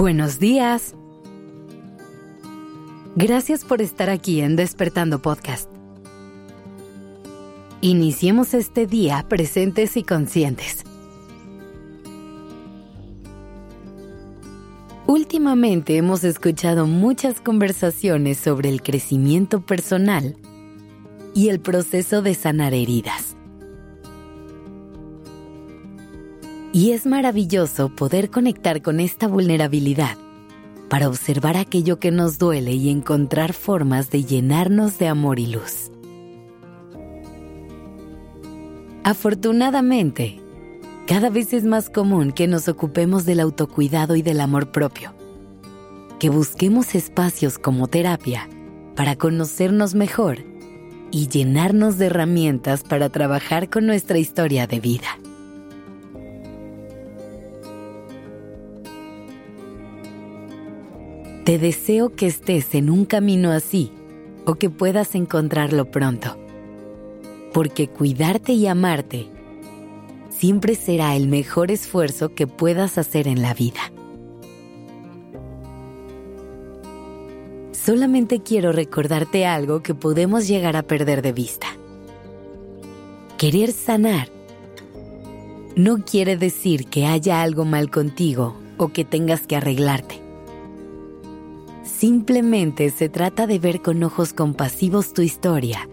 Buenos días. Gracias por estar aquí en Despertando Podcast. Iniciemos este día presentes y conscientes. Últimamente hemos escuchado muchas conversaciones sobre el crecimiento personal y el proceso de sanar heridas. Y es maravilloso poder conectar con esta vulnerabilidad para observar aquello que nos duele y encontrar formas de llenarnos de amor y luz. Afortunadamente, cada vez es más común que nos ocupemos del autocuidado y del amor propio, que busquemos espacios como terapia para conocernos mejor y llenarnos de herramientas para trabajar con nuestra historia de vida. Te deseo que estés en un camino así o que puedas encontrarlo pronto. Porque cuidarte y amarte siempre será el mejor esfuerzo que puedas hacer en la vida. Solamente quiero recordarte algo que podemos llegar a perder de vista. Querer sanar no quiere decir que haya algo mal contigo o que tengas que arreglarte. Simplemente se trata de ver con ojos compasivos tu historia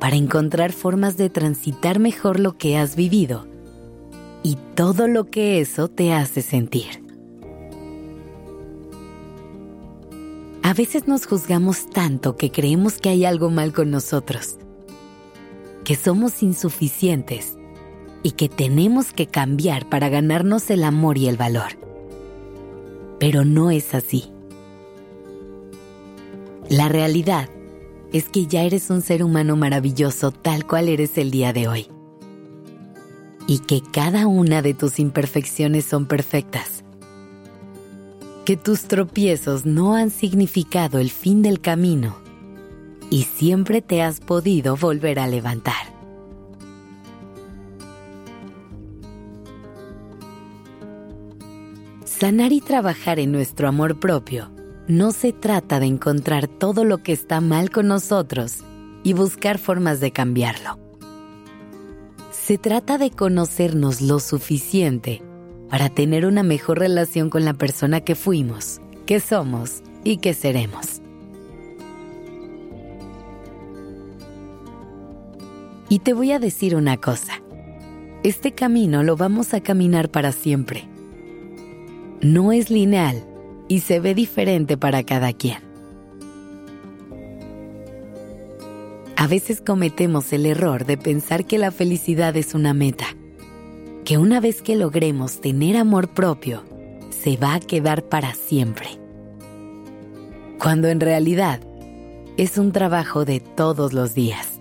para encontrar formas de transitar mejor lo que has vivido y todo lo que eso te hace sentir. A veces nos juzgamos tanto que creemos que hay algo mal con nosotros, que somos insuficientes y que tenemos que cambiar para ganarnos el amor y el valor. Pero no es así. La realidad es que ya eres un ser humano maravilloso tal cual eres el día de hoy. Y que cada una de tus imperfecciones son perfectas. Que tus tropiezos no han significado el fin del camino y siempre te has podido volver a levantar. Sanar y trabajar en nuestro amor propio no se trata de encontrar todo lo que está mal con nosotros y buscar formas de cambiarlo. Se trata de conocernos lo suficiente para tener una mejor relación con la persona que fuimos, que somos y que seremos. Y te voy a decir una cosa. Este camino lo vamos a caminar para siempre. No es lineal y se ve diferente para cada quien. A veces cometemos el error de pensar que la felicidad es una meta, que una vez que logremos tener amor propio, se va a quedar para siempre. Cuando en realidad es un trabajo de todos los días.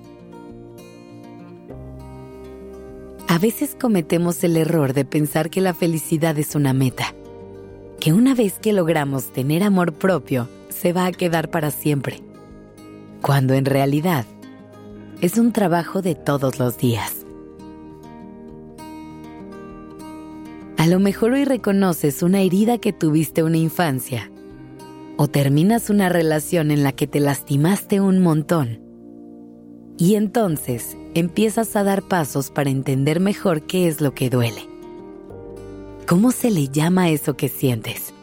A veces cometemos el error de pensar que la felicidad es una meta, que una vez que logramos tener amor propio, se va a quedar para siempre, cuando en realidad es un trabajo de todos los días. A lo mejor hoy reconoces una herida que tuviste una infancia, o terminas una relación en la que te lastimaste un montón, y entonces empiezas a dar pasos para entender mejor qué es lo que duele. ¿Cómo se le llama eso que sientes?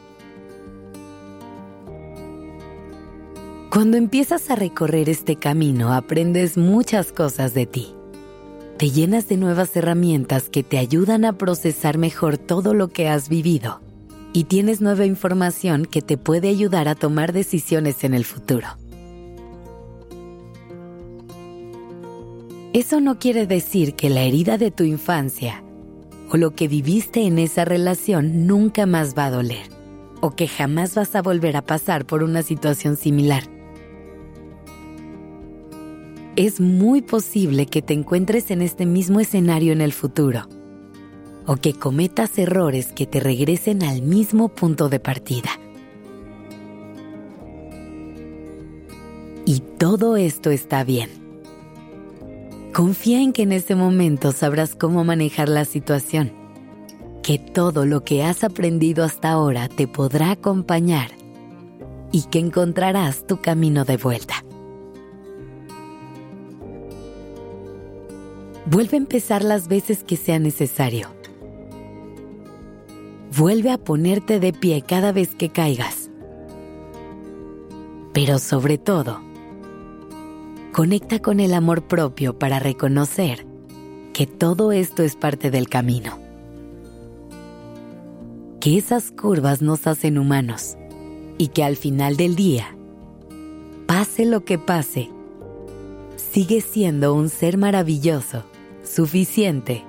Cuando empiezas a recorrer este camino aprendes muchas cosas de ti. Te llenas de nuevas herramientas que te ayudan a procesar mejor todo lo que has vivido y tienes nueva información que te puede ayudar a tomar decisiones en el futuro. Eso no quiere decir que la herida de tu infancia o lo que viviste en esa relación nunca más va a doler, o que jamás vas a volver a pasar por una situación similar. Es muy posible que te encuentres en este mismo escenario en el futuro, o que cometas errores que te regresen al mismo punto de partida. Y todo esto está bien Confía en que en ese momento sabrás cómo manejar la situación. que todo lo que has aprendido hasta ahora te podrá acompañar y que encontrarás tu camino de vuelta. Vuelve a empezar las veces que sea necesario. Vuelve a ponerte de pie cada vez que caigas. Pero sobre todo, conecta con el amor propio para reconocer que todo esto es parte del camino. Que esas curvas nos hacen humanos y que al final del día, pase lo que pase, sigue siendo un ser maravilloso suficiente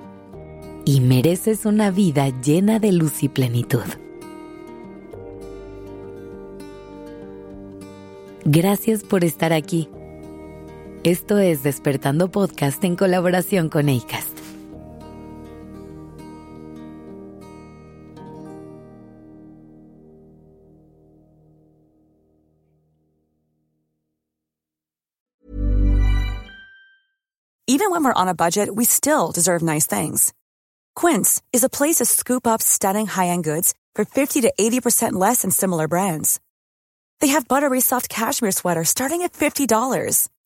y mereces una vida llena de luz y plenitud. Gracias por estar aquí. Esto es Despertando Podcast en colaboración con ACAST. Even when we're on a budget, we still deserve nice things. Quince is a place to scoop up stunning high-end goods for 50 to 80% less than similar brands. They have buttery soft cashmere sweaters starting at $50,